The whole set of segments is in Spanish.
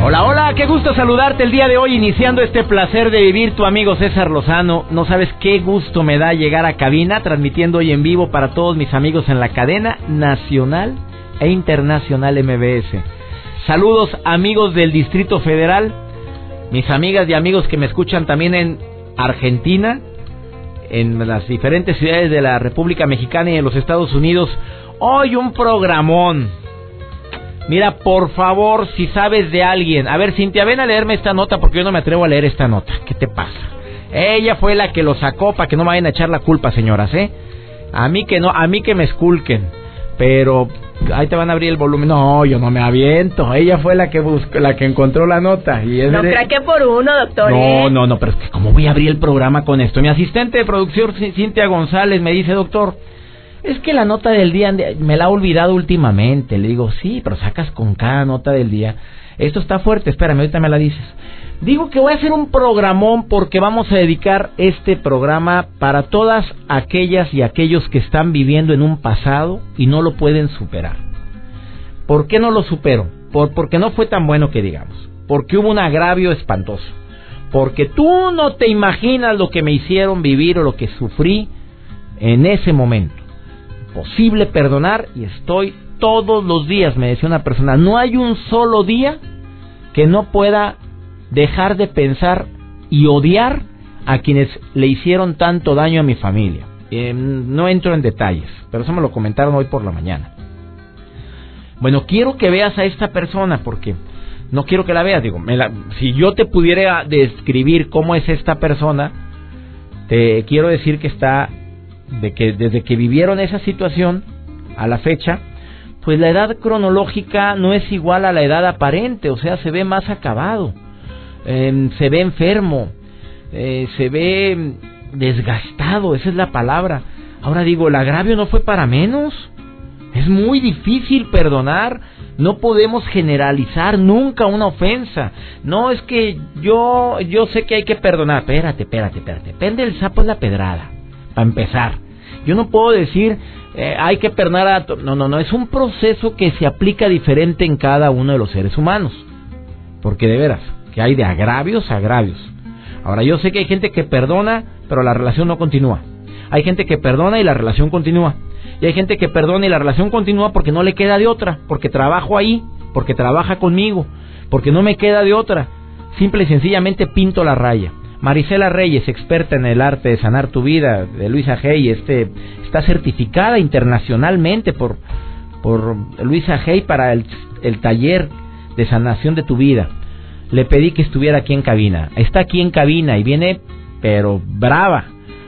Hola, hola, qué gusto saludarte el día de hoy, iniciando este placer de vivir tu amigo César Lozano. No sabes qué gusto me da llegar a cabina, transmitiendo hoy en vivo para todos mis amigos en la cadena nacional e internacional MBS. Saludos amigos del Distrito Federal, mis amigas y amigos que me escuchan también en Argentina, en las diferentes ciudades de la República Mexicana y en los Estados Unidos. Hoy un programón Mira, por favor, si sabes de alguien. A ver, Cintia, ven a leerme esta nota porque yo no me atrevo a leer esta nota. ¿Qué te pasa? Ella fue la que lo sacó para que no me vayan a echar la culpa, señoras, ¿eh? A mí que no, a mí que me esculquen. Pero ahí te van a abrir el volumen. No, yo no me aviento. Ella fue la que buscó, la que encontró la nota. Y no de... que por uno, doctor. No, ¿eh? no, no, pero es que ¿cómo voy a abrir el programa con esto? Mi asistente de producción, Cintia González, me dice, doctor, es que la nota del día me la ha olvidado últimamente. Le digo, sí, pero sacas con cada nota del día. Esto está fuerte, espérame, ahorita me la dices. Digo que voy a hacer un programón porque vamos a dedicar este programa para todas aquellas y aquellos que están viviendo en un pasado y no lo pueden superar. ¿Por qué no lo supero? Por, porque no fue tan bueno que digamos. Porque hubo un agravio espantoso. Porque tú no te imaginas lo que me hicieron vivir o lo que sufrí en ese momento posible perdonar y estoy todos los días, me decía una persona, no hay un solo día que no pueda dejar de pensar y odiar a quienes le hicieron tanto daño a mi familia. Eh, no entro en detalles, pero eso me lo comentaron hoy por la mañana. Bueno, quiero que veas a esta persona porque no quiero que la veas. Digo, si yo te pudiera describir cómo es esta persona, te quiero decir que está de que desde que vivieron esa situación a la fecha, pues la edad cronológica no es igual a la edad aparente, o sea, se ve más acabado, em, se ve enfermo, eh, se ve desgastado, esa es la palabra. Ahora digo, el agravio no fue para menos. Es muy difícil perdonar. No podemos generalizar nunca una ofensa. No es que yo yo sé que hay que perdonar. Espérate, espérate, espérate. Pende el sapo es la pedrada a empezar. Yo no puedo decir, eh, hay que perdonar a... No, no, no, es un proceso que se aplica diferente en cada uno de los seres humanos. Porque de veras, que hay de agravios a agravios. Ahora, yo sé que hay gente que perdona, pero la relación no continúa. Hay gente que perdona y la relación continúa. Y hay gente que perdona y la relación continúa porque no le queda de otra, porque trabajo ahí, porque trabaja conmigo, porque no me queda de otra. Simple y sencillamente pinto la raya. Marisela Reyes, experta en el arte de sanar tu vida, de Luisa Hay, este, está certificada internacionalmente por, por Luisa Hay para el, el taller de sanación de tu vida. Le pedí que estuviera aquí en cabina. Está aquí en cabina y viene, pero brava,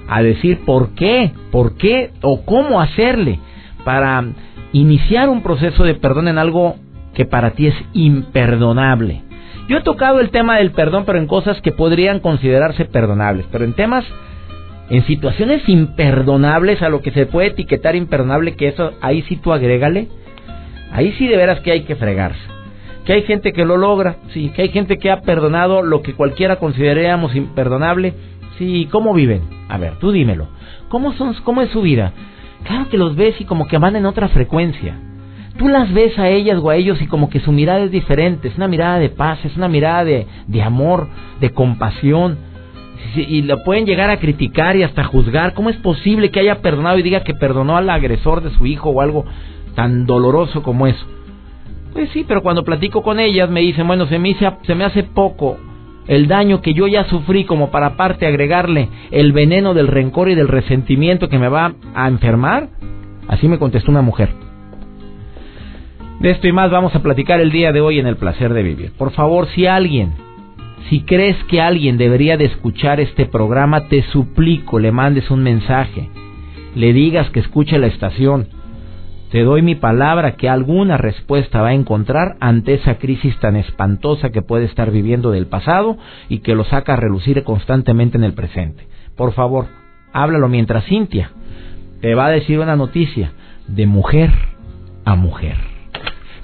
a decir por qué, por qué o cómo hacerle para iniciar un proceso de perdón en algo que para ti es imperdonable. Yo he tocado el tema del perdón, pero en cosas que podrían considerarse perdonables, pero en temas, en situaciones imperdonables, a lo que se puede etiquetar imperdonable, que eso, ahí sí tú agrégale, ahí sí de veras que hay que fregarse. Que hay gente que lo logra, sí, que hay gente que ha perdonado lo que cualquiera consideraríamos imperdonable, sí, ¿cómo viven? A ver, tú dímelo. ¿Cómo, son, ¿Cómo es su vida? Claro que los ves y como que van en otra frecuencia tú las ves a ellas o a ellos y como que su mirada es diferente, es una mirada de paz, es una mirada de, amor, de compasión. Y lo pueden llegar a criticar y hasta juzgar. ¿Cómo es posible que haya perdonado y diga que perdonó al agresor de su hijo o algo tan doloroso como eso? Pues sí, pero cuando platico con ellas me dicen, bueno, se me, se me hace poco el daño que yo ya sufrí como para aparte agregarle el veneno del rencor y del resentimiento que me va a enfermar. Así me contestó una mujer. De esto y más vamos a platicar el día de hoy en el placer de vivir. Por favor, si alguien, si crees que alguien debería de escuchar este programa, te suplico, le mandes un mensaje, le digas que escuche la estación. Te doy mi palabra que alguna respuesta va a encontrar ante esa crisis tan espantosa que puede estar viviendo del pasado y que lo saca a relucir constantemente en el presente. Por favor, háblalo mientras Cintia te va a decir una noticia de mujer a mujer.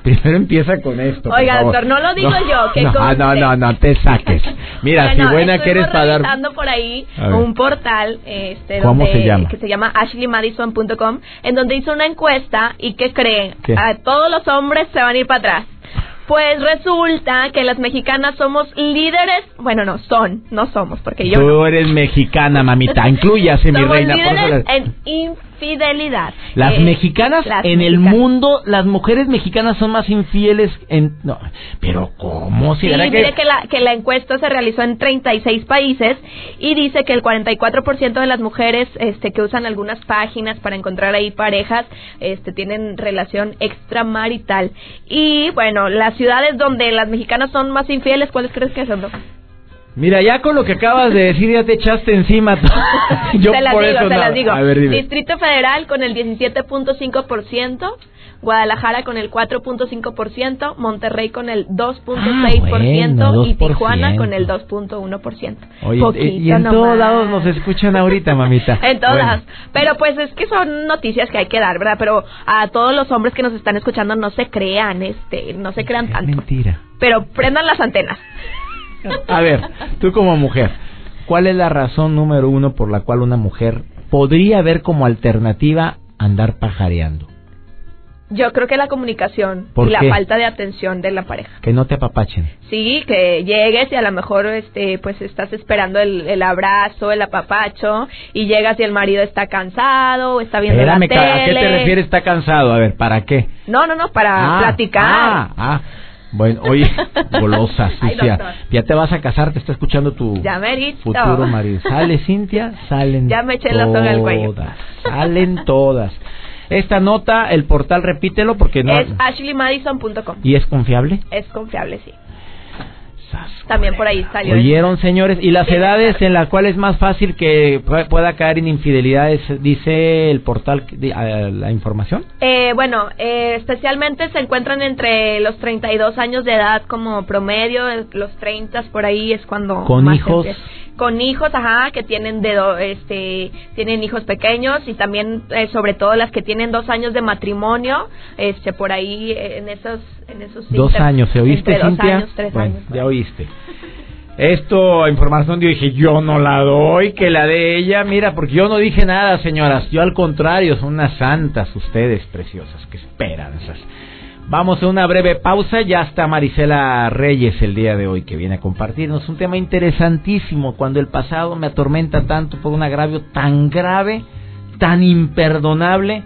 Primero empieza con esto. Oiga, doctor, no lo digo yo. Que no, no, no, no, te saques. Mira, si buena que eres para dar. por ahí un portal este, ¿Cómo se llama? que se llama ashleymadison.com, en donde hizo una encuesta y ¿qué creen? A todos los hombres se van a ir para atrás. Pues resulta que las mexicanas somos líderes, bueno, no son, no somos, porque yo Tú eres mexicana, mamita, incluyase mi reina. Líderes en infidelidad. Las eh, mexicanas en el mundo, las mujeres mexicanas son más infieles en... No, pero ¿cómo? Si sí, mire que... la, que la encuesta se realizó en 36 países y dice que el 44% de las mujeres este, que usan algunas páginas para encontrar ahí parejas este, tienen relación extramarital. Y bueno, las ciudades donde las mexicanas son más infieles, ¿cuáles crees que son? Mira, ya con lo que acabas de decir ya te echaste encima. Yo te las digo, te las digo. Distrito Federal con el 17.5%, Guadalajara con el 4.5%, Monterrey con el 2.6% ah, y Tijuana con el 2.1%. Oye, y en todos lados nos escuchan ahorita, mamita. en todas. Pero pues es que son noticias que hay que dar, ¿verdad? Pero a todos los hombres que nos están escuchando no se crean, este, no se crean tanto. Mentira. Pero prendan las antenas. A ver, tú como mujer, ¿cuál es la razón número uno por la cual una mujer podría ver como alternativa andar pajareando? Yo creo que la comunicación y la falta de atención de la pareja. Que no te apapachen. Sí, que llegues y a lo mejor este pues estás esperando el, abrazo, el apapacho y llegas y el marido está cansado, está viendo la tele. ¿A qué te refieres está cansado? A ver, ¿para qué? No, no, no, para ah, platicar. Ah, ah. Bueno, oye, golosa, Cintia. ya te vas a casar, te está escuchando tu futuro marido. Sale, Cintia, salen Ya me eché soga al cuello. Salen todas. Esta nota, el portal, repítelo porque no... Es ashleymadison.com. ¿Y es confiable? Es confiable, sí. También por ahí salió. ¿Oyeron, señores? ¿Y las edades en las cuales es más fácil que pueda caer en infidelidades, dice el portal, la información? Eh, bueno, eh, especialmente se encuentran entre los 32 años de edad como promedio, los 30 por ahí es cuando... ¿Con hijos? Con hijos, ajá, que tienen de este tienen hijos pequeños y también eh, sobre todo las que tienen dos años de matrimonio, este por ahí en esos en esos dos años, ¿se oíste Cintia? Dos años, tres bueno, Ya oíste. Esto, información, yo dije, yo no la doy, que la de ella, mira, porque yo no dije nada, señoras, yo al contrario, son unas santas ustedes, preciosas, qué esperanzas. Vamos a una breve pausa. Ya está Marisela Reyes el día de hoy que viene a compartirnos un tema interesantísimo. Cuando el pasado me atormenta tanto por un agravio tan grave, tan imperdonable,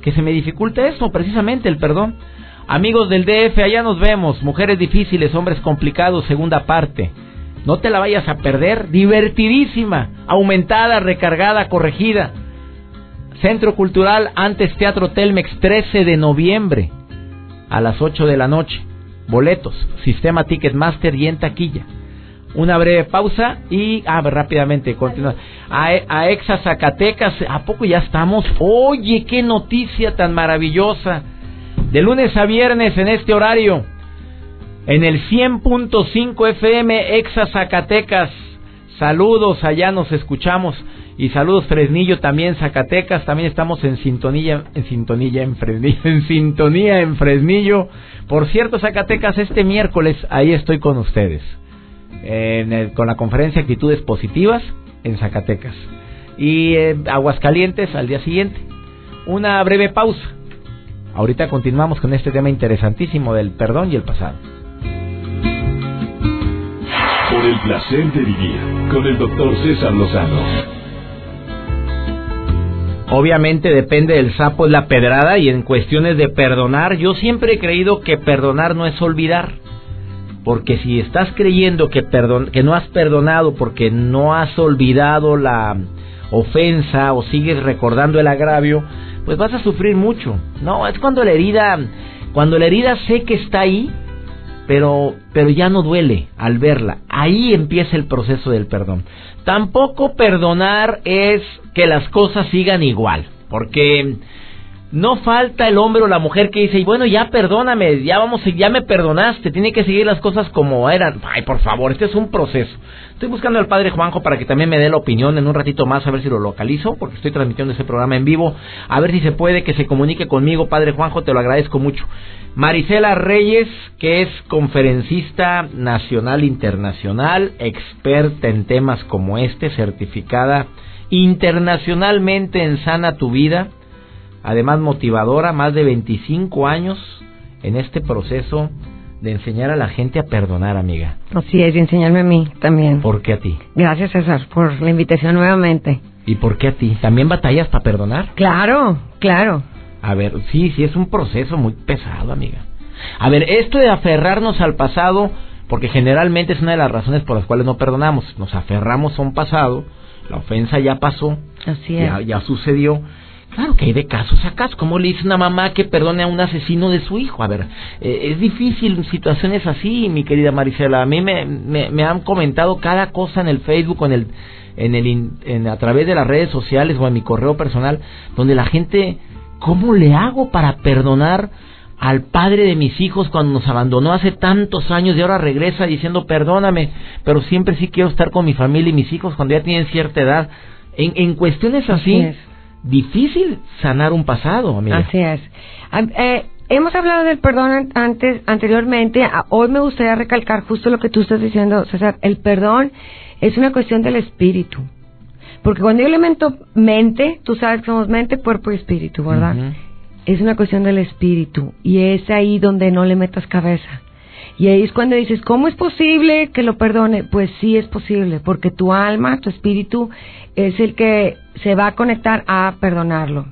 que se me dificulta eso, precisamente el perdón. Amigos del DF, allá nos vemos. Mujeres difíciles, hombres complicados, segunda parte. No te la vayas a perder. Divertidísima, aumentada, recargada, corregida. Centro Cultural antes Teatro Telmex, 13 de noviembre a las 8 de la noche. Boletos, sistema Ticketmaster y en taquilla. Una breve pausa y ah, rápidamente continúa. A, a Exa Zacatecas, ¿a poco ya estamos? Oye, qué noticia tan maravillosa. De lunes a viernes en este horario. En el 100.5 FM Exa Zacatecas. Saludos, allá nos escuchamos. Y saludos Fresnillo también, Zacatecas, también estamos en sintonía, en sintonía en Fresnillo, en sintonía en Fresnillo. Por cierto, Zacatecas, este miércoles ahí estoy con ustedes, con la conferencia Actitudes Positivas en Zacatecas. Y eh, Aguascalientes al día siguiente. Una breve pausa. Ahorita continuamos con este tema interesantísimo del perdón y el pasado. Por el placer de vivir con el doctor César Lozano. Obviamente depende del sapo la pedrada y en cuestiones de perdonar, yo siempre he creído que perdonar no es olvidar. Porque si estás creyendo que, perdon, que no has perdonado porque no has olvidado la ofensa o sigues recordando el agravio, pues vas a sufrir mucho. No, es cuando la herida, cuando la herida sé que está ahí, pero, pero ya no duele al verla. Ahí empieza el proceso del perdón. Tampoco perdonar es que las cosas sigan igual, porque no falta el hombre o la mujer que dice, y bueno, ya perdóname, ya vamos, ya me perdonaste, tiene que seguir las cosas como eran. Ay, por favor, este es un proceso. Estoy buscando al padre Juanjo para que también me dé la opinión en un ratito más, a ver si lo localizo, porque estoy transmitiendo ese programa en vivo, a ver si se puede que se comunique conmigo, padre Juanjo, te lo agradezco mucho. Marisela Reyes, que es conferencista nacional internacional, experta en temas como este, certificada internacionalmente en Sana Tu Vida, además motivadora, más de 25 años en este proceso de enseñar a la gente a perdonar, amiga. Así es, y enseñarme a mí también. ¿Por qué a ti? Gracias, César, por la invitación nuevamente. ¿Y por qué a ti? ¿También batallas para perdonar? Claro, claro. A ver, sí, sí, es un proceso muy pesado, amiga. A ver, esto de aferrarnos al pasado, porque generalmente es una de las razones por las cuales no perdonamos. Nos aferramos a un pasado, la ofensa ya pasó, Así es. ya, ya sucedió. Claro que hay de casos a casos. ¿Cómo le dice una mamá que perdone a un asesino de su hijo? A ver, eh, es difícil situaciones así, mi querida Marisela. A mí me, me, me han comentado cada cosa en el Facebook en el, en el, en, a través de las redes sociales o en mi correo personal, donde la gente, ¿cómo le hago para perdonar al padre de mis hijos cuando nos abandonó hace tantos años y ahora regresa diciendo perdóname, pero siempre sí quiero estar con mi familia y mis hijos cuando ya tienen cierta edad? En, en cuestiones así. Difícil sanar un pasado, amiga. Así es. Eh, hemos hablado del perdón an- antes, anteriormente. Hoy me gustaría recalcar justo lo que tú estás diciendo, César. El perdón es una cuestión del espíritu. Porque cuando yo le mento mente, tú sabes que somos mente, cuerpo y espíritu, ¿verdad? Es una cuestión del espíritu. Y es ahí donde no le metas cabeza. Y ahí es cuando dices, ¿cómo es posible que lo perdone? Pues sí es posible, porque tu alma, tu espíritu, es el que se va a conectar a perdonarlo.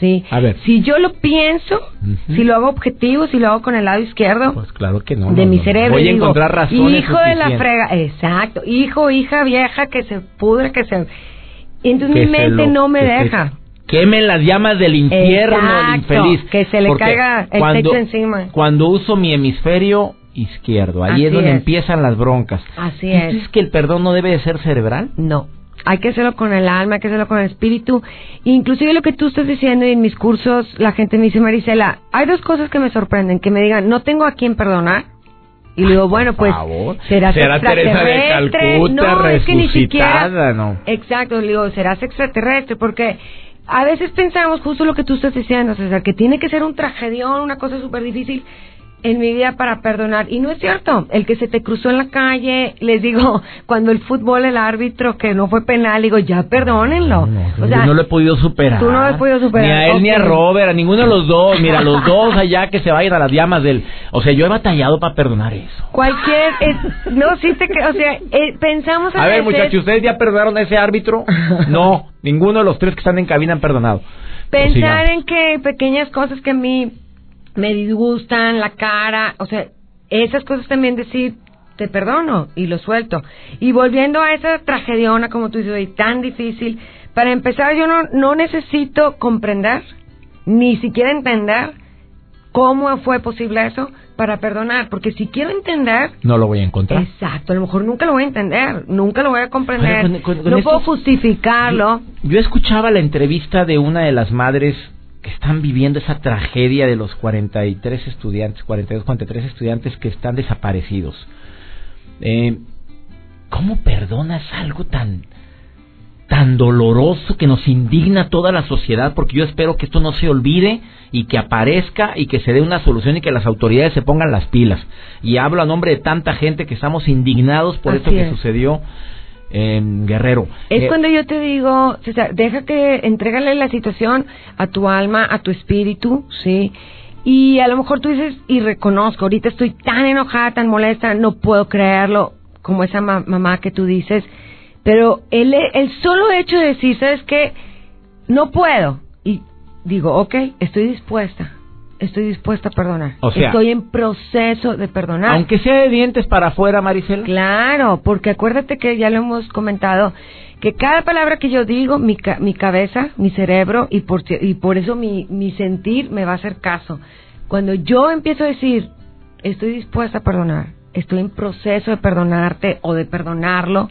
¿Sí? A ver. Si yo lo pienso, si lo hago objetivo, si lo hago con el lado izquierdo Pues claro que no. de no, mi no. cerebro, Voy a digo, encontrar razones hijo de la frega, exacto, hijo, hija vieja que se pudre, que se... Entonces Que mi se mente lo- no me se deja. Quemen las llamas del infierno, Exacto, infeliz. que se le Porque caiga el cuando, techo encima. Cuando uso mi hemisferio izquierdo, ahí Así es donde es. empiezan las broncas. Así ¿Tú es. dices que el perdón no debe de ser cerebral? No. Hay que hacerlo con el alma, hay que hacerlo con el espíritu. Inclusive lo que tú estás diciendo y en mis cursos, la gente me dice, Marisela, hay dos cosas que me sorprenden. Que me digan, no tengo a quién perdonar. Y le digo, bueno, pues, favor. serás Será Teresa de extraterrestre. Calcuta, no, es que ni siquiera... resucitada, no. Exacto, le digo, serás extraterrestre, porque a veces pensamos justo lo que tú estás diciendo, César, que tiene que ser un tragedión, una cosa súper difícil en mi vida para perdonar. Y no es cierto. El que se te cruzó en la calle, les digo, cuando el fútbol, el árbitro, que no fue penal, digo, ya perdónenlo. No, o sea, yo no lo he podido superar. tú no lo has podido superar, Ni a él ni a. Robert, a ninguno de los dos. Mira, los dos allá que se vayan a las llamas del... O sea, yo he batallado para perdonar eso. cualquier... es- no, sí te O sea, eh, pensamos a, A ver, veces- muchachos, ¿ustedes ya perdonaron a ese árbitro? No, ninguno de los tres que están en cabina han perdonado. Pensar Sigamos. en que pequeñas cosas que a mí me disgustan, la cara, o sea, esas cosas también decir, te perdono y lo suelto. Y volviendo a esa tragediona, como tú dices, tan difícil, para empezar yo no, no necesito comprender, ni siquiera entender cómo fue posible eso para perdonar, porque si quiero entender, No lo voy a encontrar. exacto, a lo mejor nunca lo voy a entender, nunca lo voy a comprender, Oye, con- con- con no esto- puedo justificarlo. Yo, yo escuchaba la entrevista de una de las madres que están viviendo esa tragedia de los 43 estudiantes, 42, 43 estudiantes que están desaparecidos. Eh, ¿Cómo perdonas algo tan tan doloroso que nos indigna a toda la sociedad? Porque yo espero que esto no se olvide y que aparezca y que se dé una solución y que las autoridades se pongan las pilas. Y hablo a nombre de tanta gente que estamos indignados por esto que es. sucedió en Guerrero. Es Eh, cuando yo te digo, César, deja que entrégale la situación a tu alma, a tu espíritu, ¿sí? Y a lo mejor tú dices, y reconozco, ahorita estoy tan enojada, tan molesta, no puedo creerlo, como esa ma- mamá que tú dices, pero el, el solo hecho de decir, ¿sabes qué? No puedo. Y digo, ok, estoy dispuesta, estoy dispuesta a perdonar. O sea, estoy en proceso de perdonar. Aunque sea de dientes para afuera, Maricela. Claro, porque acuérdate que ya lo hemos comentado, que cada palabra que yo digo, mi, ca- mi cabeza, mi cerebro, y por, y por eso mi, mi sentir me va a hacer caso. Cuando yo empiezo a decir, estoy dispuesta a perdonar, estoy en proceso de perdonarte o de perdonarlo,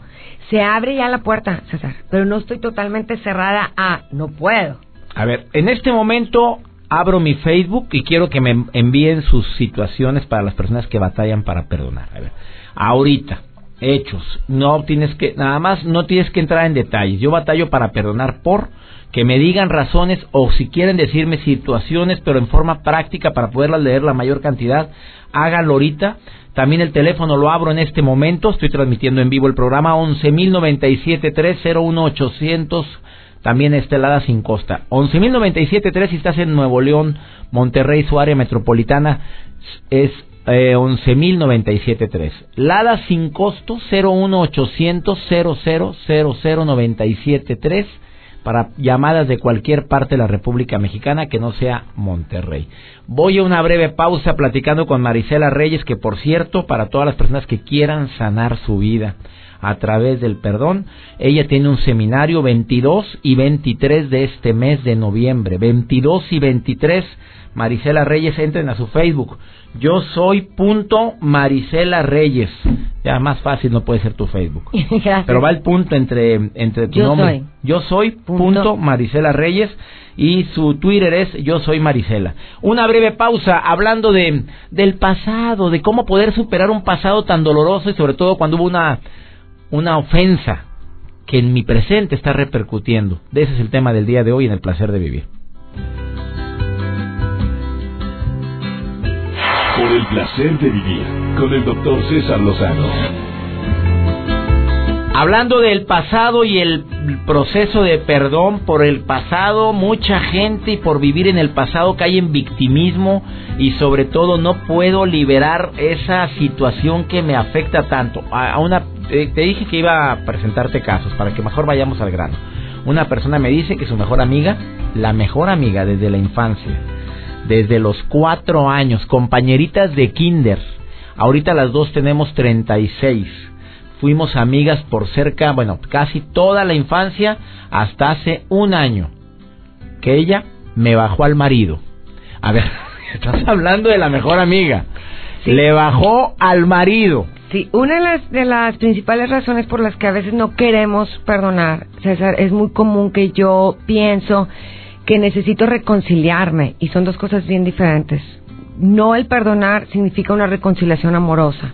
se abre ya la puerta, César, pero no estoy totalmente cerrada a, no puedo. A ver, en este momento abro mi Facebook y quiero que me envíen sus situaciones para las personas que batallan para perdonar. A ver, ahorita, hechos. No tienes que, nada más, no tienes que entrar en detalles. Yo batallo para perdonar por que me digan razones o si quieren decirme situaciones, pero en forma práctica para poderlas leer la mayor cantidad, háganlo ahorita. También el teléfono lo abro en este momento, estoy transmitiendo en vivo el programa 11.097.301.800, también estelada sin costa. 11.097.3 si estás en Nuevo León, Monterrey, su área metropolitana, es eh, 11.097.3. Lada sin costo 01800 0000973 para llamadas de cualquier parte de la República Mexicana que no sea Monterrey. Voy a una breve pausa platicando con Marisela Reyes, que por cierto, para todas las personas que quieran sanar su vida a través del perdón, ella tiene un seminario 22 y 23 de este mes de noviembre. 22 y 23, Marisela Reyes, entren a su Facebook. Yo soy punto Marisela Reyes. Ya más fácil no puede ser tu Facebook. Pero va el punto entre, entre tu nombre. Yo soy punto. Marisela Reyes y su Twitter es Yo soy Marisela. Una breve pausa hablando de del pasado, de cómo poder superar un pasado tan doloroso y sobre todo cuando hubo una una ofensa que en mi presente está repercutiendo. Ese es el tema del día de hoy en el placer de vivir. Por el placer de vivir con el doctor César Lozano. Hablando del pasado y el proceso de perdón por el pasado, mucha gente y por vivir en el pasado cae en victimismo y sobre todo no puedo liberar esa situación que me afecta tanto. A una te, dije que iba a presentarte casos para que mejor vayamos al grano. Una persona me dice que su mejor amiga, la mejor amiga desde la infancia, desde los cuatro años, compañeritas de kinder. Ahorita las dos tenemos 36. Fuimos amigas por cerca, bueno, casi toda la infancia hasta hace un año. Que ella me bajó al marido. A ver, estás hablando de la mejor amiga. Le bajó al marido. Sí, una de las, de las principales razones por las que a veces no queremos perdonar, César, es muy común que yo pienso que necesito reconciliarme y son dos cosas bien diferentes. No el perdonar significa una reconciliación amorosa.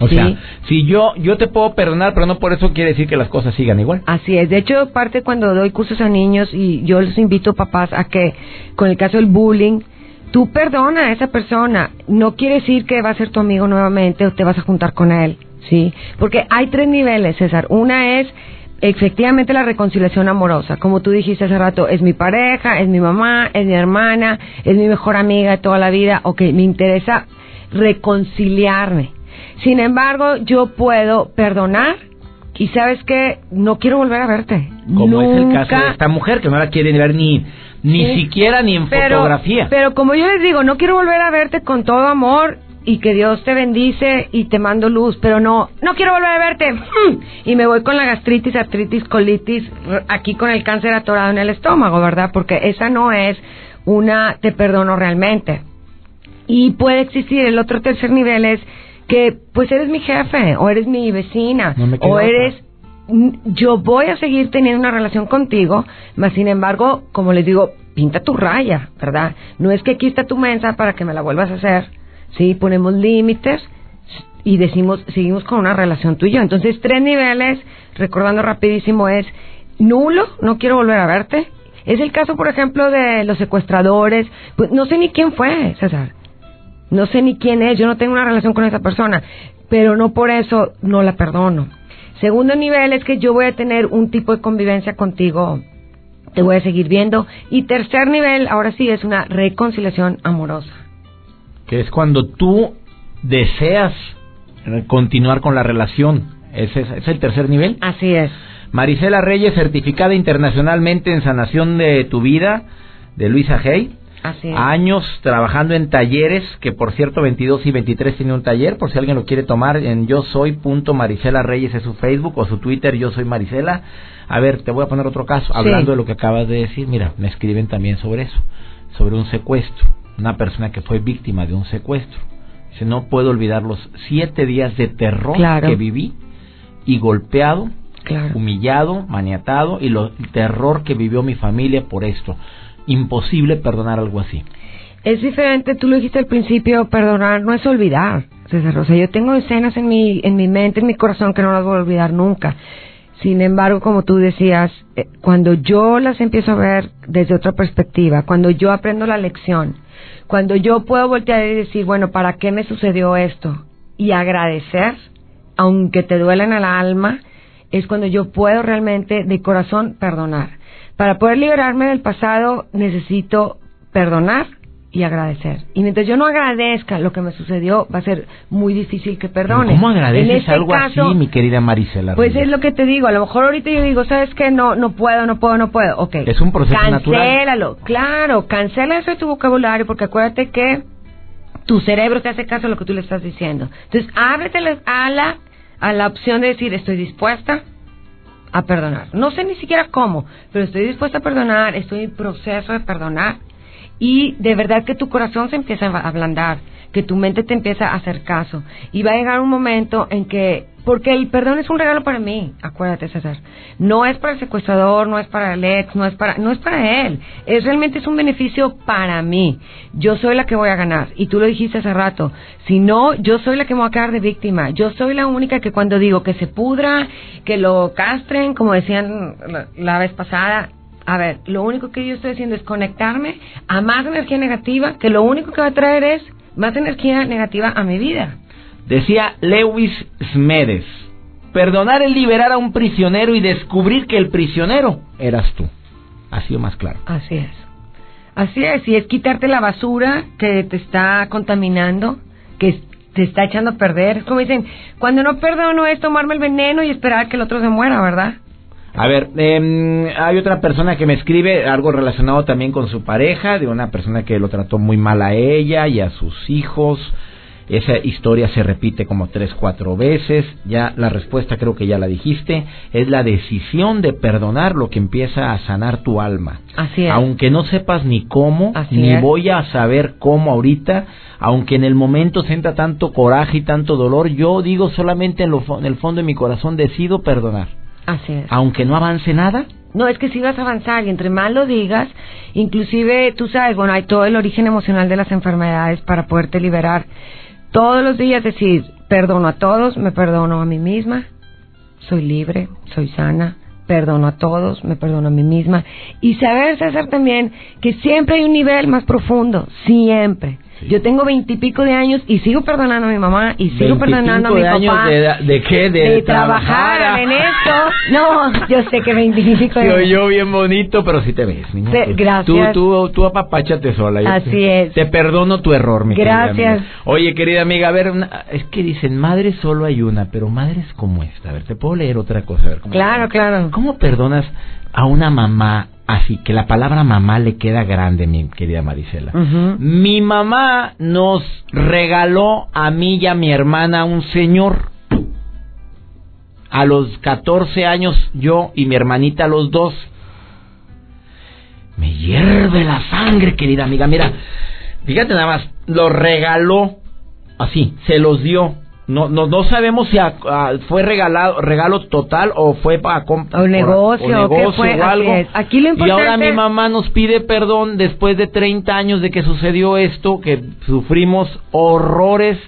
O sea, si yo yo te puedo perdonar, pero no por eso quiere decir que las cosas sigan igual. Así es. De hecho, parte cuando doy cursos a niños y yo les invito papás a que con el caso del bullying tú perdona a esa persona. No quiere decir que va a ser tu amigo nuevamente o te vas a juntar con él, ¿sí? Porque hay tres niveles, César. Una es efectivamente la reconciliación amorosa. Como tú dijiste hace rato, es mi pareja, es mi mamá, es mi hermana, es mi mejor amiga de toda la vida. Ok, me interesa reconciliarme. Sin embargo, yo puedo perdonar y sabes que no quiero volver a verte. Como es el caso de esta mujer que no la quiere ver ni ni siquiera ni en fotografía. Pero como yo les digo, no quiero volver a verte con todo amor y que Dios te bendice y te mando luz, pero no, no quiero volver a verte. Y me voy con la gastritis, artritis, colitis, aquí con el cáncer atorado en el estómago, ¿verdad? Porque esa no es una te perdono realmente. Y puede existir el otro tercer nivel es que pues eres mi jefe o eres mi vecina o eres yo voy a seguir teniendo una relación contigo, mas sin embargo, como les digo, pinta tu raya, ¿verdad? No es que aquí está tu mensa para que me la vuelvas a hacer, ¿sí? Ponemos límites y decimos, seguimos con una relación tú y yo. Entonces, tres niveles, recordando rapidísimo, es nulo, no quiero volver a verte. Es el caso, por ejemplo, de los secuestradores. Pues no sé ni quién fue, César. No sé ni quién es, yo no tengo una relación con esa persona, pero no por eso no la perdono. Segundo nivel es que yo voy a tener un tipo de convivencia contigo, te voy a seguir viendo. Y tercer nivel, ahora sí, es una reconciliación amorosa. Que es cuando tú deseas continuar con la relación. ¿Ese es, el tercer nivel? Así es. Marisela Reyes, certificada internacionalmente en sanación de tu vida, de Luisa Hay. Años trabajando en talleres, que por cierto 22 y 23 tiene un taller, por si alguien lo quiere tomar en yo soy punto Marisela Reyes es su Facebook o su Twitter, yo soy Marisela. A ver, te voy a poner otro caso, hablando de lo que acabas de decir, mira, me escriben también sobre eso, sobre un secuestro, una persona que fue víctima de un secuestro. Dice, no puedo olvidar los siete días de terror que viví y golpeado, humillado, maniatado y el terror que vivió mi familia por esto imposible perdonar algo así. Es diferente, tú lo dijiste al principio, perdonar no es olvidar, César. O sea, yo tengo escenas en mi, en mi mente, en mi corazón que no las voy a olvidar nunca. Sin embargo, como tú decías, eh, cuando yo las empiezo a ver desde otra perspectiva, cuando yo aprendo la lección, cuando yo puedo voltear y decir, bueno, ¿para qué me sucedió esto? Y agradecer, aunque te duela en el alma, es cuando yo puedo realmente de corazón perdonar. Para poder liberarme del pasado necesito perdonar y agradecer. Y mientras yo no agradezca lo que me sucedió, va a ser muy difícil que perdone. ¿Cómo agradeces este algo caso, así, mi querida Marisela? Pues es lo que te digo, a lo mejor ahorita yo digo, ¿sabes qué? No, no puedo, no puedo, no puedo. Ok. Es un proceso natural. Cancélalo, claro, cancela eso de tu vocabulario porque acuérdate que tu cerebro te hace caso a lo que tú le estás diciendo. Entonces, ábrete a la, a la opción de decir, estoy dispuesta a perdonar. No sé ni siquiera cómo, pero estoy dispuesta a perdonar, estoy en proceso de perdonar. Y de verdad que tu corazón se empieza a ablandar, que tu mente te empieza a hacer caso. Y va a llegar un momento en que, porque el perdón es un regalo para mí, acuérdate César, no es para el secuestrador, no es para el ex, no es para, no es para él, es realmente es un beneficio para mí. Yo soy la que voy a ganar. Y tú lo dijiste hace rato, si no, yo soy la que me voy a quedar de víctima. Yo soy la única que cuando digo que se pudra, que lo castren, como decían la, la vez pasada, a ver, lo único que yo estoy haciendo es conectarme a más energía negativa, que lo único que va a traer es más energía negativa a mi vida. Decía Lewis Smedes, perdonar es liberar a un prisionero y descubrir que el prisionero eras tú. Ha sido más claro. Así es. Así es, y es quitarte la basura que te está contaminando, que te está echando a perder. Es como dicen, cuando no perdono es tomarme el veneno y esperar que el otro se muera, ¿verdad? A ver, eh, hay otra persona que me escribe algo relacionado también con su pareja, de una persona que lo trató muy mal a ella y a sus hijos. Esa historia se repite como tres, cuatro veces. Ya la respuesta creo que ya la dijiste. Es la decisión de perdonar lo que empieza a sanar tu alma. Así es. Aunque no sepas ni cómo, Así ni es. voy a saber cómo ahorita, aunque en el momento sienta tanto coraje y tanto dolor, yo digo solamente en, lo, en el fondo de mi corazón decido perdonar. Así es. Aunque no avance nada, No, es que si vas a avanzar y entre más lo digas, inclusive tú sabes, bueno, hay todo el origen emocional de las enfermedades para poderte liberar. Todos los días decir, perdono a todos, me perdono a mí misma, soy libre, soy sana, perdono a todos, me perdono a mí misma. Y saber, César, también que siempre hay un nivel más profundo, siempre. Yo tengo veintipico de años y sigo perdonando a mi mamá y sigo 25 perdonando a mi papá. de ¿de qué? De trabajar trabajar. en esto. No, yo sé que veintipico de Se oyó bien bonito, pero sí te ves. Te- gracias. Tú, tú, tú apapáchate sola. yo Así te, es. Te perdono tu error, mi querida Gracias. Oye, querida amiga, a ver, una- es que dicen, madre solo hay una, pero madres como esta. A ver, te puedo leer otra cosa. A ver, ¿cómo- Claro, claro. ¿Cómo perdonas a una mamá así? Que la palabra mamá le queda grande, mi querida Marisela. Mi mamá nos regaló a mí y a mi hermana un señor. A los 14 años yo y mi hermanita los dos. Me hierve la sangre, querida amiga. Mira, fíjate nada más, lo regaló así, se los dio. No, no, no sabemos si a- a- fue regalado, regalo total o fue para comprar O negocio, o qué fue, o algo. Aquí lo Y ahora importante- mi mamá nos pide perdón después de 30 años de que sucedió esto, que sufrimos horrores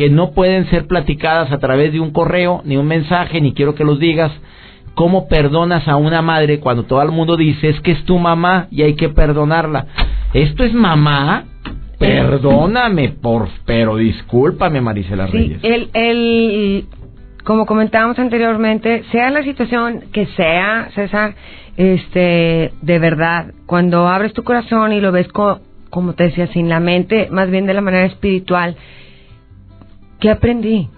que no pueden ser platicadas a través de un correo, ni un mensaje, ni quiero que los digas. ¿Cómo perdonas a una madre cuando todo el mundo dice es que es tu mamá y hay que perdonarla? ¿Esto es mamá? Perdóname, por, pero discúlpame, Marisela Sí, Reyes. el, el, como comentábamos anteriormente, sea la situación que sea, César, este, de verdad, cuando abres tu corazón y lo ves co- como te decía, sin la mente, más bien de la manera espiritual, ¿qué aprendí?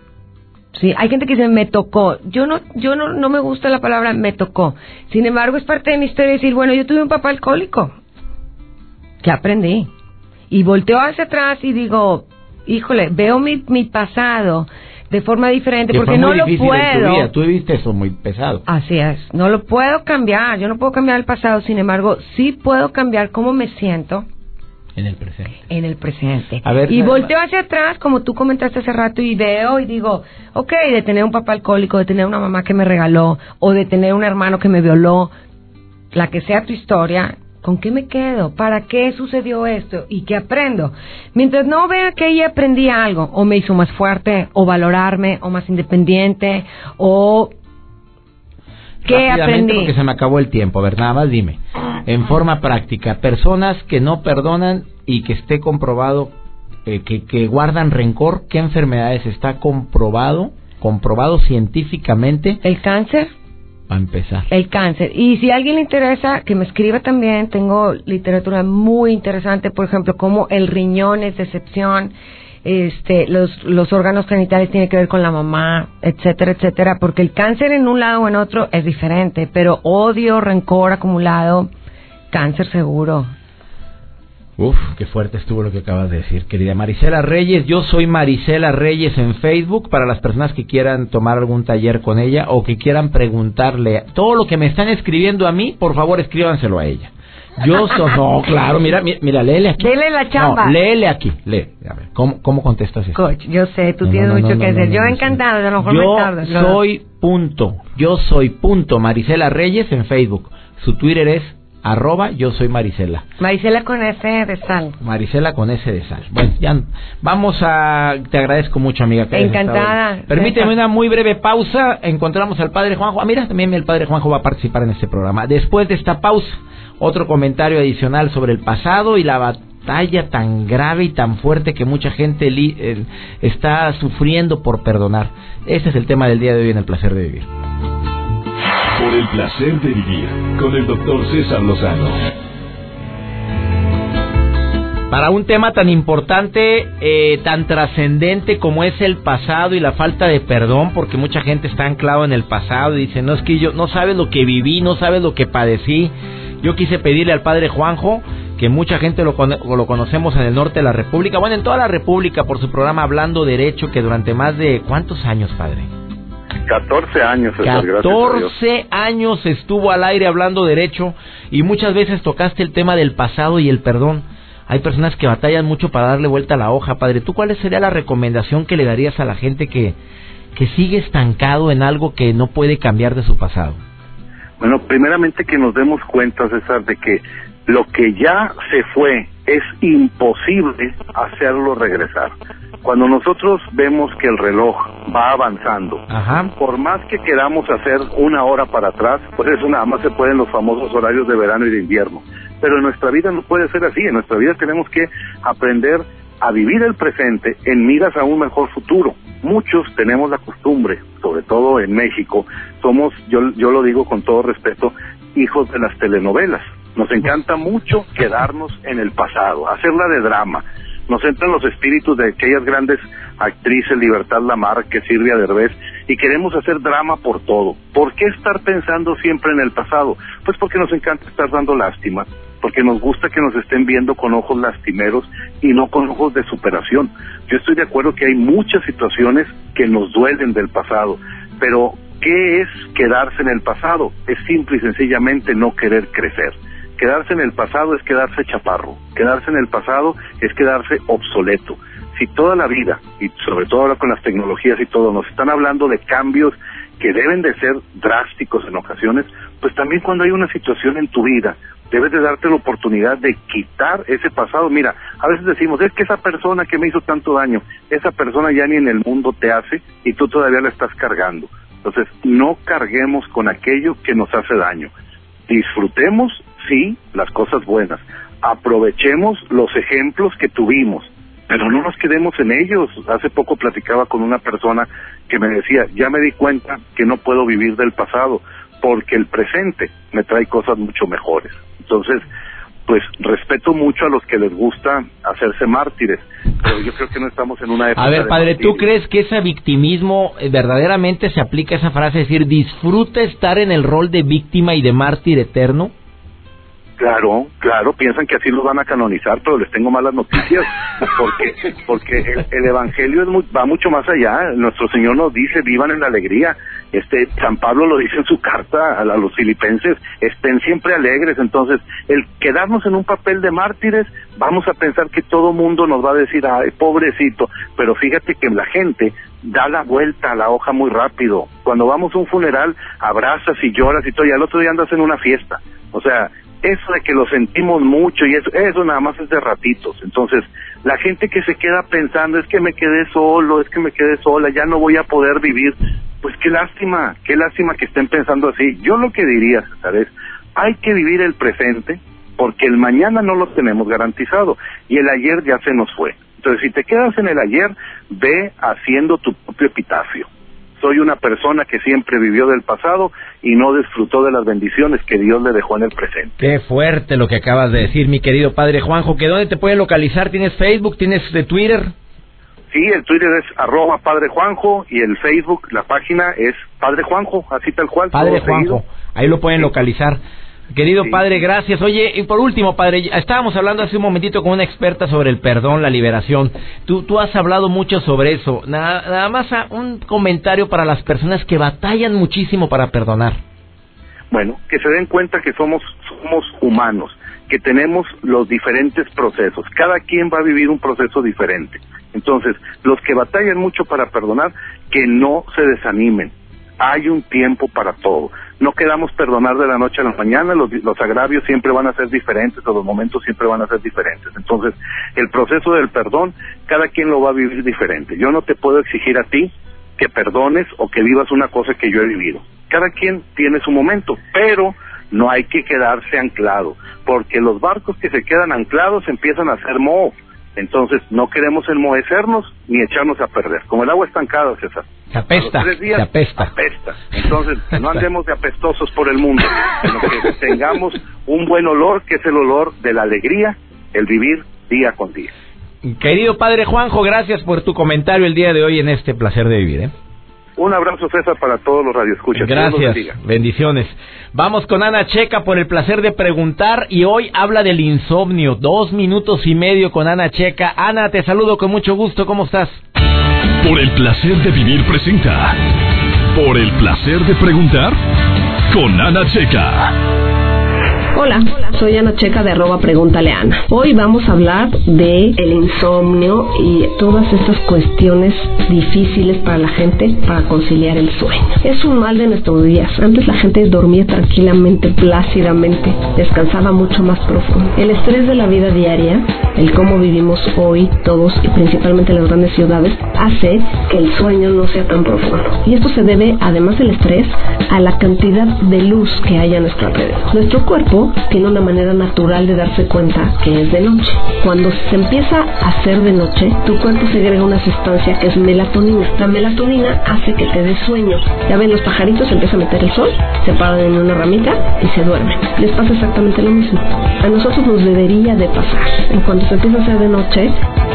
Sí, hay gente que dice me tocó. Yo no, yo no, no me gusta la palabra me tocó. Sin embargo, es parte de mi historia decir, bueno, yo tuve un papá alcohólico. ¿Qué aprendí? Y volteo hacia atrás y digo, híjole, veo mi, mi pasado de forma diferente Que porque no lo puedo. vida. Tú viviste eso muy pesado. Así es, no lo puedo cambiar, yo no puedo cambiar el pasado, sin embargo, sí puedo cambiar cómo me siento En el presente. en el presente. A ver, y volteo hacia atrás, como tú comentaste hace rato, y veo y digo, ok, de tener un papá alcohólico, de tener una mamá que me regaló, o de tener un hermano que me violó, la que sea tu historia, ¿Con qué me quedo? ¿Para qué sucedió esto? ¿Y qué aprendo? Mientras no vea que ella aprendí algo, o me hizo más fuerte, o valorarme, o más independiente, o ¿Qué aprendí? porque se me acabó el tiempo. A ver, nada más dime. En forma práctica, personas que no perdonan y que esté comprobado eh, que, que guardan rencor, ¿qué enfermedades está comprobado, comprobado científicamente? ¿El cáncer? a empezar. El cáncer. Y si a alguien le interesa, que me escriba también. Tengo literatura muy interesante, por ejemplo, como el riñón es decepción, este, los, los órganos genitales tienen que ver con la mamá, etcétera, etcétera, porque el cáncer en un lado o en otro es diferente, pero odio, rencor acumulado, cáncer seguro. Uf, qué fuerte estuvo lo que acabas de decir, querida Marisela Reyes. Yo soy Marisela Reyes en Facebook para las personas que quieran tomar algún taller con ella o que quieran preguntarle todo lo que me están escribiendo a mí, por favor escríbanselo a ella. Yo soy, no, claro, mira, mira, léele aquí. Léele la chamba. No, léele aquí, lee. A ver, ¿cómo, cómo contestas eso? Coach, yo sé, tú tienes mucho que hacer. yo encantado, a lo mejor Yo soy punto, yo soy punto Marisela Reyes en Facebook. Su Twitter es arroba yo soy Marisela. Marisela con S de sal. Marisela con S de sal. Bueno, ya vamos a... Te agradezco mucho, amiga. Encantada. Permíteme una muy breve pausa. Encontramos al padre Juanjo. Ah, mira, también el padre Juanjo va a participar en este programa. Después de esta pausa otro comentario adicional sobre el pasado y la batalla tan grave y tan fuerte que mucha gente eh, está sufriendo por perdonar. Ese es el tema del día de hoy en el placer de vivir. Por el placer de vivir con el doctor César Lozano. Para un tema tan importante, eh, tan trascendente como es el pasado y la falta de perdón, porque mucha gente está anclado en el pasado y dice, no es que yo, no sabes lo que viví, no sabes lo que padecí, yo quise pedirle al padre Juanjo, que mucha gente lo, lo conocemos en el norte de la República, bueno, en toda la República, por su programa Hablando Derecho, que durante más de... ¿Cuántos años, padre? 14 años. 14 años estuvo al aire hablando derecho y muchas veces tocaste el tema del pasado y el perdón. Hay personas que batallan mucho para darle vuelta a la hoja, padre. ¿Tú cuál sería la recomendación que le darías a la gente que, que sigue estancado en algo que no puede cambiar de su pasado? Bueno, primeramente que nos demos cuenta, César, de que lo que ya se fue es imposible hacerlo regresar. Cuando nosotros vemos que el reloj va avanzando, por más que queramos hacer una hora para atrás, pues eso nada más se puede en los famosos horarios de verano y de invierno. Pero en nuestra vida no puede ser así, en nuestra vida tenemos que aprender a vivir el presente en miras a un mejor futuro. Muchos tenemos la costumbre, sobre todo en México, somos, yo, yo lo digo con todo respeto, hijos de las telenovelas. Nos encanta mucho quedarnos en el pasado, hacerla de drama. Nos entran los espíritus de aquellas grandes actrices, Libertad Lamarque, Silvia Derbez, y queremos hacer drama por todo. ¿Por qué estar pensando siempre en el pasado? Pues porque nos encanta estar dando lástima, porque nos gusta que nos estén viendo con ojos lastimeros y no con ojos de superación. Yo estoy de acuerdo que hay muchas situaciones que nos duelen del pasado, pero ¿qué es quedarse en el pasado? Es simple y sencillamente no querer crecer. Quedarse en el pasado es quedarse chaparro, quedarse en el pasado es quedarse obsoleto. Si toda la vida, y sobre todo ahora con las tecnologías y todo, nos están hablando de cambios que deben de ser drásticos en ocasiones, pues también cuando hay una situación en tu vida debes de darte la oportunidad de quitar ese pasado. Mira, a veces decimos, es que esa persona que me hizo tanto daño, esa persona ya ni en el mundo te hace y tú todavía la estás cargando. Entonces, no carguemos con aquello que nos hace daño. Disfrutemos, sí, las cosas buenas. Aprovechemos los ejemplos que tuvimos, pero no nos quedemos en ellos. Hace poco platicaba con una persona que me decía, ya me di cuenta que no puedo vivir del pasado, porque el presente me trae cosas mucho mejores. Entonces, pues respeto mucho a los que les gusta hacerse mártires, pero yo creo que no estamos en una época. A ver, padre, ¿tú crees que ese victimismo eh, verdaderamente se aplica a esa frase, es decir, disfruta estar en el rol de víctima y de mártir eterno? Claro, claro, piensan que así los van a canonizar, pero les tengo malas noticias, porque porque el, evangelio va mucho más allá. Nuestro Señor nos dice, vivan en la alegría. Este San Pablo lo dice en su carta a, los filipenses, estén siempre alegres. Entonces, el quedarnos en un papel de mártires, vamos a pensar que todo mundo nos va a decir, ay, pobrecito, pero fíjate que la gente da la vuelta a la hoja muy rápido. Cuando vamos a un funeral, abrazas y lloras y todo, y al otro día andas en una fiesta. O sea, eso de que lo sentimos mucho y eso, eso nada más es de ratitos. Entonces, la gente que se queda pensando, es que me quedé solo, es que me quedé sola, ya no voy a poder vivir, pues qué lástima, qué lástima que estén pensando así. Yo lo que diría, César, es, hay que vivir el presente porque el mañana no lo tenemos garantizado y el ayer ya se nos fue. Entonces, si te quedas en el ayer, ve haciendo tu propio epitafio. Soy una persona que siempre vivió del pasado y no disfrutó de las bendiciones que Dios le dejó en el presente. Qué fuerte lo que acabas de decir, mi querido padre Juanjo. ¿Que dónde te pueden localizar? ¿Tienes Facebook? ¿Tienes de Twitter? Sí, el Twitter es arroba Padre Juanjo y el Facebook, la página es Padre Juanjo, así tal cual. Padre Juanjo, ahí lo pueden localizar. Querido padre, gracias. Oye, y por último, padre, estábamos hablando hace un momentito con una experta sobre el perdón, la liberación. Tú, tú has hablado mucho sobre eso. Nada, nada más un comentario para las personas que batallan muchísimo para perdonar. Bueno, que se den cuenta que somos, somos humanos, que tenemos los diferentes procesos. Cada quien va a vivir un proceso diferente. Entonces, los que batallan mucho para perdonar, que no se desanimen. Hay un tiempo para todo no quedamos perdonar de la noche a la mañana, los, los agravios siempre van a ser diferentes, o los momentos siempre van a ser diferentes. Entonces, el proceso del perdón, cada quien lo va a vivir diferente. Yo no te puedo exigir a ti que perdones o que vivas una cosa que yo he vivido. Cada quien tiene su momento, pero no hay que quedarse anclado, porque los barcos que se quedan anclados empiezan a hacer moho. Entonces, no queremos enmohecernos ni echarnos a perder, como el agua estancada, César. Se apesta, se apesta. apesta. Entonces, no andemos de apestosos por el mundo, sino que tengamos un buen olor, que es el olor de la alegría, el vivir día con día. Querido Padre Juanjo, gracias por tu comentario el día de hoy en este placer de vivir. ¿eh? Un abrazo, César, para todos los radioescuchas. Gracias. Bendiciones. Vamos con Ana Checa por el placer de preguntar y hoy habla del insomnio. Dos minutos y medio con Ana Checa. Ana, te saludo con mucho gusto. ¿Cómo estás? Por el placer de vivir presenta. Por el placer de preguntar con Ana Checa. Hola, soy Ana Checa de arroba Pregúntale Ana. Hoy vamos a hablar de el insomnio y todas estas cuestiones difíciles para la gente para conciliar el sueño. Es un mal de nuestros días. Antes la gente dormía tranquilamente, plácidamente, descansaba mucho más profundo. El estrés de la vida diaria, el cómo vivimos hoy todos y principalmente en las grandes ciudades, hace que el sueño no sea tan profundo. Y esto se debe, además del estrés, a la cantidad de luz que hay a nuestro alrededor. Nuestro cuerpo tiene una manera natural de darse cuenta que es de noche. Cuando se empieza a hacer de noche, tu cuerpo segrega una sustancia que es melatonina. La melatonina hace que te dé sueño. Ya ven, los pajaritos empiezan a meter el sol, se paran en una ramita y se duermen. Les pasa exactamente lo mismo. A nosotros nos debería de pasar. En cuanto se empieza a hacer de noche,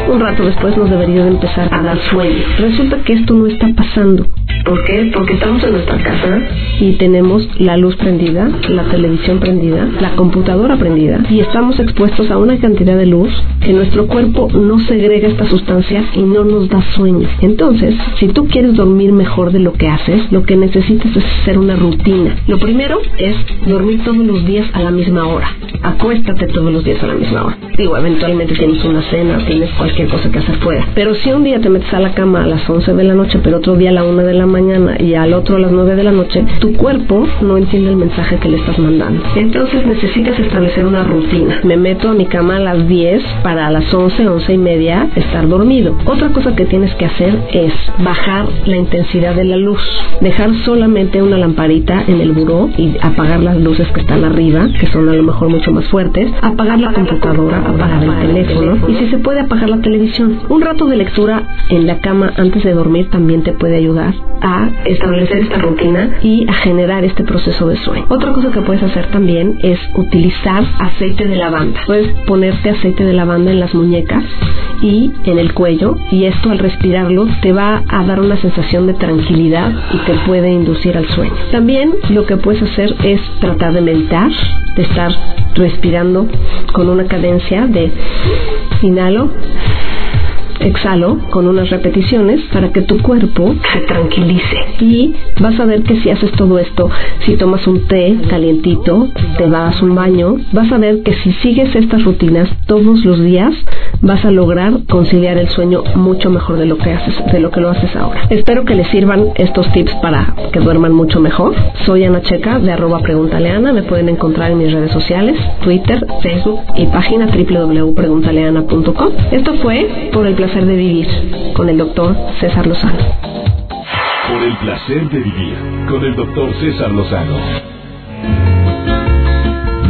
un rato después nos debería de empezar a dar sueño. Resulta que esto no está pasando. ¿Por qué? Porque estamos en nuestra casa y tenemos la luz prendida, la televisión prendida, la computadora prendida y estamos expuestos a una cantidad de luz que nuestro cuerpo no segrega esta sustancia y no nos da sueño. Entonces, si tú quieres dormir mejor de lo que haces, lo que necesitas es hacer una rutina. Lo primero es dormir todos los días a la misma hora. Acuéstate todos los días a la misma hora. Digo, eventualmente tienes una cena, tienes cualquier cosa que hacer fuera. Pero si un día te metes a la cama a las 11 de la noche, pero otro día a la 1 de la mañana y al otro a las 9 de la noche, tu cuerpo no entiende el mensaje que le estás mandando. Entonces necesitas establecer una rutina. Me meto a mi cama a las 10 para a las 11, 11 y media estar dormido. Otra cosa que tienes que hacer es bajar la intensidad de la luz. Dejar solamente una lamparita en el buró y apagar las luces que están arriba, que son a lo mejor mucho más fuertes. Apagar la computadora, apagar el teléfono y si se puede apagar la televisión. Un rato de lectura en la cama antes de dormir también te puede ayudar a establecer esta rutina y a generar este proceso de sueño. Otra cosa que puedes hacer también es utilizar aceite de lavanda. Puedes ponerte aceite de lavanda en las muñecas y en el cuello y esto al respirarlo te va a dar una sensación de tranquilidad y te puede inducir al sueño. También lo que puedes hacer es tratar de meditar, de estar respirando con una cadencia de inhalo exhalo con unas repeticiones para que tu cuerpo se tranquilice. Y vas a ver que si haces todo esto, si tomas un té calientito, te vas un baño, vas a ver que si sigues estas rutinas todos los días, vas a lograr conciliar el sueño mucho mejor de lo que haces, de lo que lo haces ahora. Espero que les sirvan estos tips para que duerman mucho mejor. Soy Ana Checa de arroba preguntaleana. Me pueden encontrar en mis redes sociales, Twitter, Facebook y página www.preguntaleana.com. Esto fue Por el placer de vivir con el doctor César Lozano. Por el placer de vivir con el doctor César Lozano.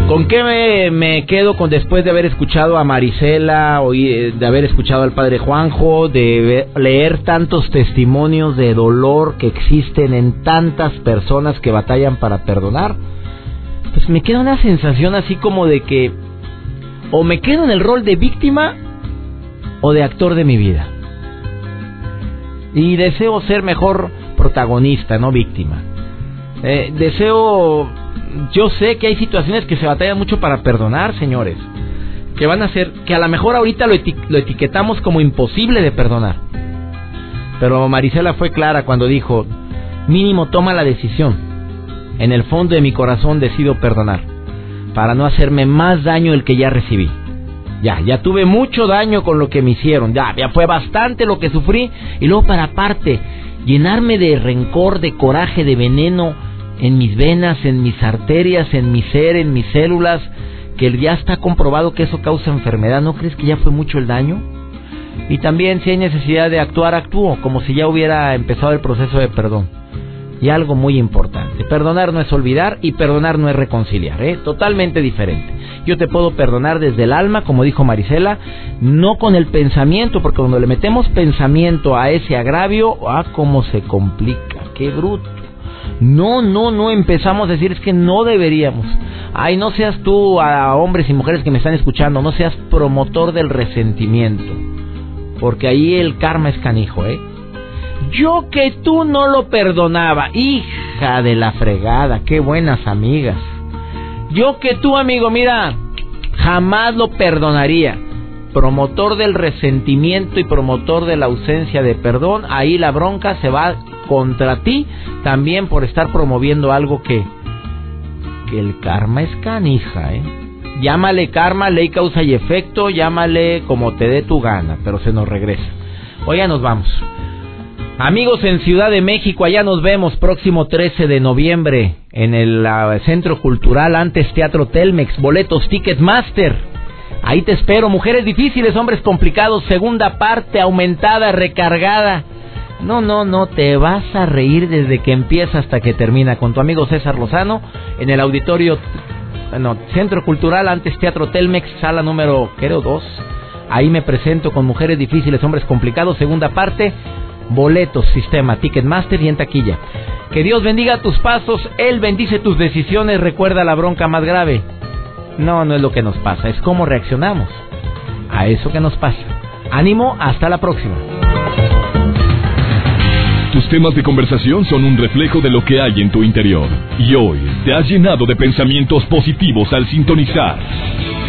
¿Con qué me, quedo con después de haber escuchado a Marisela, de haber escuchado al padre Juanjo, de leer tantos testimonios de dolor que existen en tantas personas que batallan para perdonar? Pues me queda una sensación así como de que o me quedo en el rol de víctima o de actor de mi vida. Y deseo ser mejor protagonista, no víctima. Eh, deseo yo sé que hay situaciones que se batallan mucho para perdonar, señores. Que van a ser, que a lo mejor ahorita lo, lo etiquetamos como imposible de perdonar. Pero Marisela fue clara cuando dijo, mínimo toma la decisión. En el fondo de mi corazón decido perdonar, para no hacerme más daño el que ya recibí. Ya, ya tuve mucho daño con lo que me hicieron, ya, ya fue bastante lo que sufrí, y luego para aparte, llenarme de rencor, de coraje, de veneno, en mis venas, en mis arterias, en mi ser, en mis células, que ya está comprobado que eso causa enfermedad, ¿no crees que ya fue mucho el daño? Y también si hay necesidad de actuar, actúo, como si ya hubiera empezado el proceso de perdón. Y algo muy importante, perdonar no es olvidar y perdonar no es reconciliar, ¿eh? totalmente diferente. Yo te puedo perdonar desde el alma, como dijo Marisela, no con el pensamiento, porque cuando le metemos pensamiento a ese agravio, ah, cómo se complica, qué bruto. No, no, no empezamos a decir es que no deberíamos. Ay, no seas tú a hombres y mujeres que me están escuchando, no seas promotor del resentimiento. Porque ahí el karma es canijo, ¿eh? Yo que tú no lo perdonaba, hija de la fregada, qué buenas amigas. Yo que tú, amigo, mira, jamás lo perdonaría. Promotor del resentimiento y promotor de la ausencia de perdón, ahí la bronca se va contra ti también por estar promoviendo algo que que el karma es canija, ¿eh? Llámale karma, ley causa y efecto, llámale como te dé tu gana, pero se nos regresa. Ya nos vamos. Amigos en Ciudad de México, allá nos vemos próximo 13 de noviembre en el Centro Cultural antes Teatro Telmex, boletos Ticketmaster. Ahí te espero, mujeres difíciles, hombres complicados, segunda parte aumentada, recargada. No, no, no, te vas a reír desde que empieza hasta que termina con tu amigo César Lozano en el auditorio, bueno, Centro Cultural, antes Teatro Telmex, sala número, creo, dos. Ahí me presento con mujeres difíciles, hombres complicados, segunda parte, boletos, sistema, Ticketmaster y en taquilla. Que Dios bendiga tus pasos, Él bendice tus decisiones, recuerda la bronca más grave. No, no es lo que nos pasa, es cómo reaccionamos a eso que nos pasa. Ánimo, hasta la próxima. Tus temas de conversación son un reflejo de lo que hay en tu interior. Y hoy te has llenado de pensamientos positivos al sintonizar.